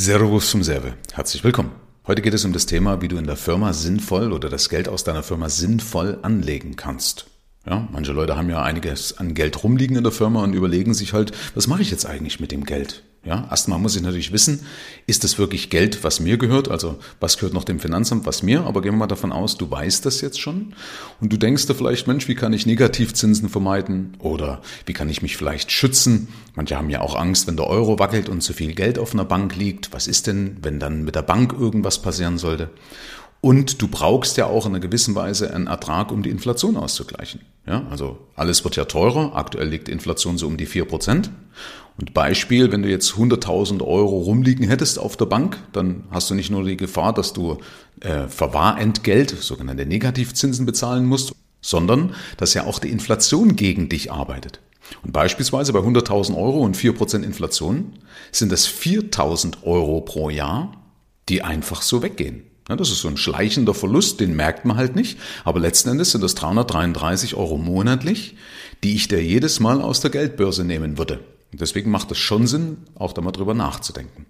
Servus zum Serve. Herzlich willkommen. Heute geht es um das Thema, wie du in der Firma sinnvoll oder das Geld aus deiner Firma sinnvoll anlegen kannst. Ja, manche Leute haben ja einiges an Geld rumliegen in der Firma und überlegen sich halt, was mache ich jetzt eigentlich mit dem Geld? Ja, erstmal muss ich natürlich wissen, ist das wirklich Geld, was mir gehört? Also was gehört noch dem Finanzamt, was mir? Aber gehen wir mal davon aus, du weißt das jetzt schon und du denkst da vielleicht, Mensch, wie kann ich Negativzinsen vermeiden? Oder wie kann ich mich vielleicht schützen? Manche haben ja auch Angst, wenn der Euro wackelt und zu viel Geld auf einer Bank liegt. Was ist denn, wenn dann mit der Bank irgendwas passieren sollte? Und du brauchst ja auch in einer gewissen Weise einen Ertrag, um die Inflation auszugleichen. Ja, also alles wird ja teurer. Aktuell liegt die Inflation so um die vier Prozent. Und Beispiel, wenn du jetzt 100.000 Euro rumliegen hättest auf der Bank, dann hast du nicht nur die Gefahr, dass du äh, Verwahrentgelt, sogenannte Negativzinsen bezahlen musst, sondern dass ja auch die Inflation gegen dich arbeitet. Und beispielsweise bei 100.000 Euro und 4% Inflation sind das 4.000 Euro pro Jahr, die einfach so weggehen. Ja, das ist so ein schleichender Verlust, den merkt man halt nicht. Aber letzten Endes sind das 333 Euro monatlich, die ich dir jedes Mal aus der Geldbörse nehmen würde. Und deswegen macht es schon Sinn, auch da mal drüber nachzudenken.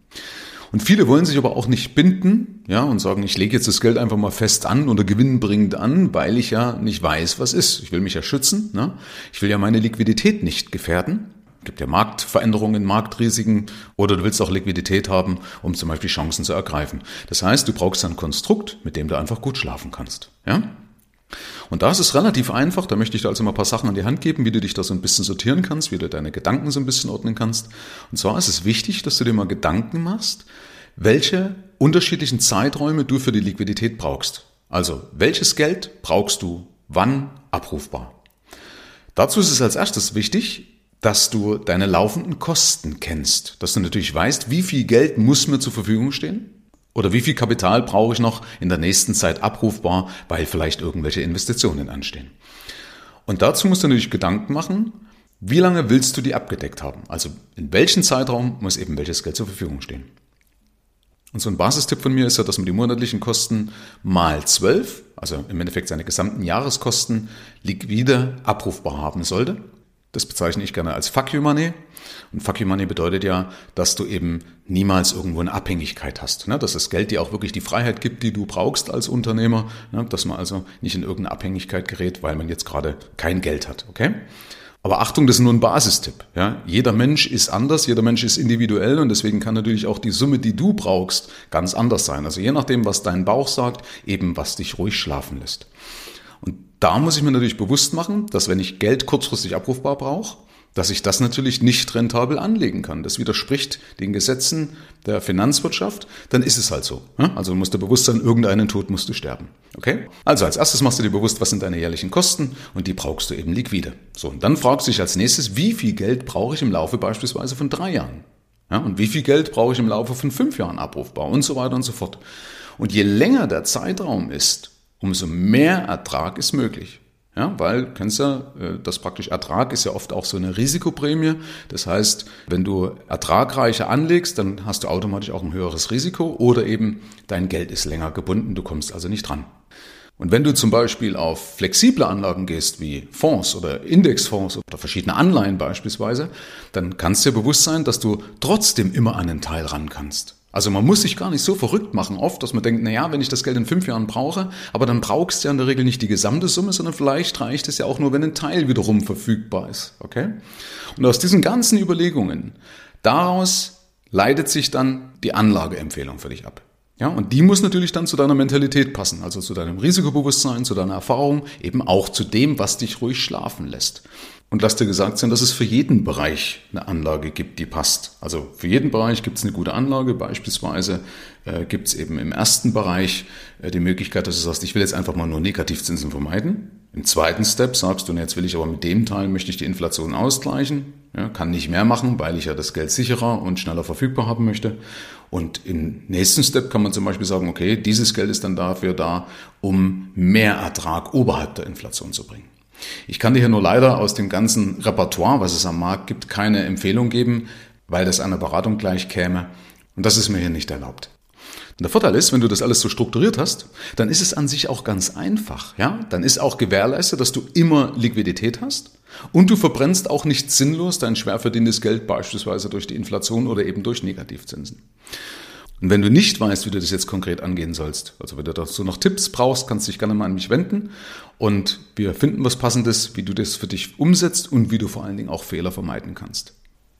Und viele wollen sich aber auch nicht binden, ja, und sagen, ich lege jetzt das Geld einfach mal fest an oder gewinnbringend an, weil ich ja nicht weiß, was ist. Ich will mich ja schützen, ne? Ich will ja meine Liquidität nicht gefährden gibt ja Marktveränderungen, Marktrisiken oder du willst auch Liquidität haben, um zum Beispiel Chancen zu ergreifen. Das heißt, du brauchst ein Konstrukt, mit dem du einfach gut schlafen kannst. Ja? Und da ist es relativ einfach, da möchte ich dir also mal ein paar Sachen an die Hand geben, wie du dich da so ein bisschen sortieren kannst, wie du deine Gedanken so ein bisschen ordnen kannst. Und zwar ist es wichtig, dass du dir mal Gedanken machst, welche unterschiedlichen Zeiträume du für die Liquidität brauchst. Also, welches Geld brauchst du wann abrufbar? Dazu ist es als erstes wichtig, dass du deine laufenden Kosten kennst, dass du natürlich weißt, wie viel Geld muss mir zur Verfügung stehen oder wie viel Kapital brauche ich noch in der nächsten Zeit abrufbar, weil vielleicht irgendwelche Investitionen anstehen. Und dazu musst du natürlich Gedanken machen, wie lange willst du die abgedeckt haben? Also in welchem Zeitraum muss eben welches Geld zur Verfügung stehen? Und so ein Basistipp von mir ist ja, dass man die monatlichen Kosten mal zwölf, also im Endeffekt seine gesamten Jahreskosten, liquide abrufbar haben sollte. Das bezeichne ich gerne als Fuck you Money. Und Fuck you Money bedeutet ja, dass du eben niemals irgendwo eine Abhängigkeit hast. Ne? Dass das Geld dir auch wirklich die Freiheit gibt, die du brauchst als Unternehmer. Ne? Dass man also nicht in irgendeine Abhängigkeit gerät, weil man jetzt gerade kein Geld hat. Okay? Aber Achtung, das ist nur ein Basistipp. Ja? Jeder Mensch ist anders, jeder Mensch ist individuell und deswegen kann natürlich auch die Summe, die du brauchst, ganz anders sein. Also je nachdem, was dein Bauch sagt, eben was dich ruhig schlafen lässt. Da muss ich mir natürlich bewusst machen, dass wenn ich Geld kurzfristig abrufbar brauche, dass ich das natürlich nicht rentabel anlegen kann. Das widerspricht den Gesetzen der Finanzwirtschaft, dann ist es halt so. Also du musst dir bewusst sein, irgendeinen Tod musst du sterben. Okay? Also als erstes machst du dir bewusst, was sind deine jährlichen Kosten und die brauchst du eben liquide. So, und dann fragst du dich als nächstes, wie viel Geld brauche ich im Laufe beispielsweise von drei Jahren? Ja, und wie viel Geld brauche ich im Laufe von fünf Jahren abrufbar und so weiter und so fort. Und je länger der Zeitraum ist, umso mehr Ertrag ist möglich. Ja, weil, kennst ja, äh, das praktisch Ertrag ist ja oft auch so eine Risikoprämie. Das heißt, wenn du ertragreicher anlegst, dann hast du automatisch auch ein höheres Risiko oder eben dein Geld ist länger gebunden, du kommst also nicht dran. Und wenn du zum Beispiel auf flexible Anlagen gehst, wie Fonds oder Indexfonds oder verschiedene Anleihen beispielsweise, dann kannst du dir bewusst sein, dass du trotzdem immer an einen Teil ran kannst. Also man muss sich gar nicht so verrückt machen oft, dass man denkt, na ja, wenn ich das Geld in fünf Jahren brauche, aber dann brauchst du ja in der Regel nicht die gesamte Summe, sondern vielleicht reicht es ja auch nur, wenn ein Teil wiederum verfügbar ist. Okay? Und aus diesen ganzen Überlegungen, daraus leitet sich dann die Anlageempfehlung für dich ab. Ja, und die muss natürlich dann zu deiner Mentalität passen, also zu deinem Risikobewusstsein, zu deiner Erfahrung, eben auch zu dem, was dich ruhig schlafen lässt. Und lass dir gesagt sein, dass es für jeden Bereich eine Anlage gibt, die passt. Also für jeden Bereich gibt es eine gute Anlage. Beispielsweise äh, gibt es eben im ersten Bereich äh, die Möglichkeit, dass du sagst, ich will jetzt einfach mal nur Negativzinsen vermeiden. Im zweiten Step sagst du, jetzt will ich aber mit dem Teil, möchte ich die Inflation ausgleichen. Ja, kann nicht mehr machen, weil ich ja das Geld sicherer und schneller verfügbar haben möchte. Und im nächsten Step kann man zum Beispiel sagen, okay, dieses Geld ist dann dafür da, um mehr Ertrag oberhalb der Inflation zu bringen. Ich kann dir hier nur leider aus dem ganzen Repertoire, was es am Markt gibt, keine Empfehlung geben, weil das einer Beratung gleich käme. Und das ist mir hier nicht erlaubt. Und der Vorteil ist, wenn du das alles so strukturiert hast, dann ist es an sich auch ganz einfach. Ja? Dann ist auch gewährleistet, dass du immer Liquidität hast und du verbrennst auch nicht sinnlos dein schwer verdientes Geld beispielsweise durch die Inflation oder eben durch Negativzinsen. Und wenn du nicht weißt, wie du das jetzt konkret angehen sollst, also wenn du dazu noch Tipps brauchst, kannst du dich gerne mal an mich wenden und wir finden was Passendes, wie du das für dich umsetzt und wie du vor allen Dingen auch Fehler vermeiden kannst.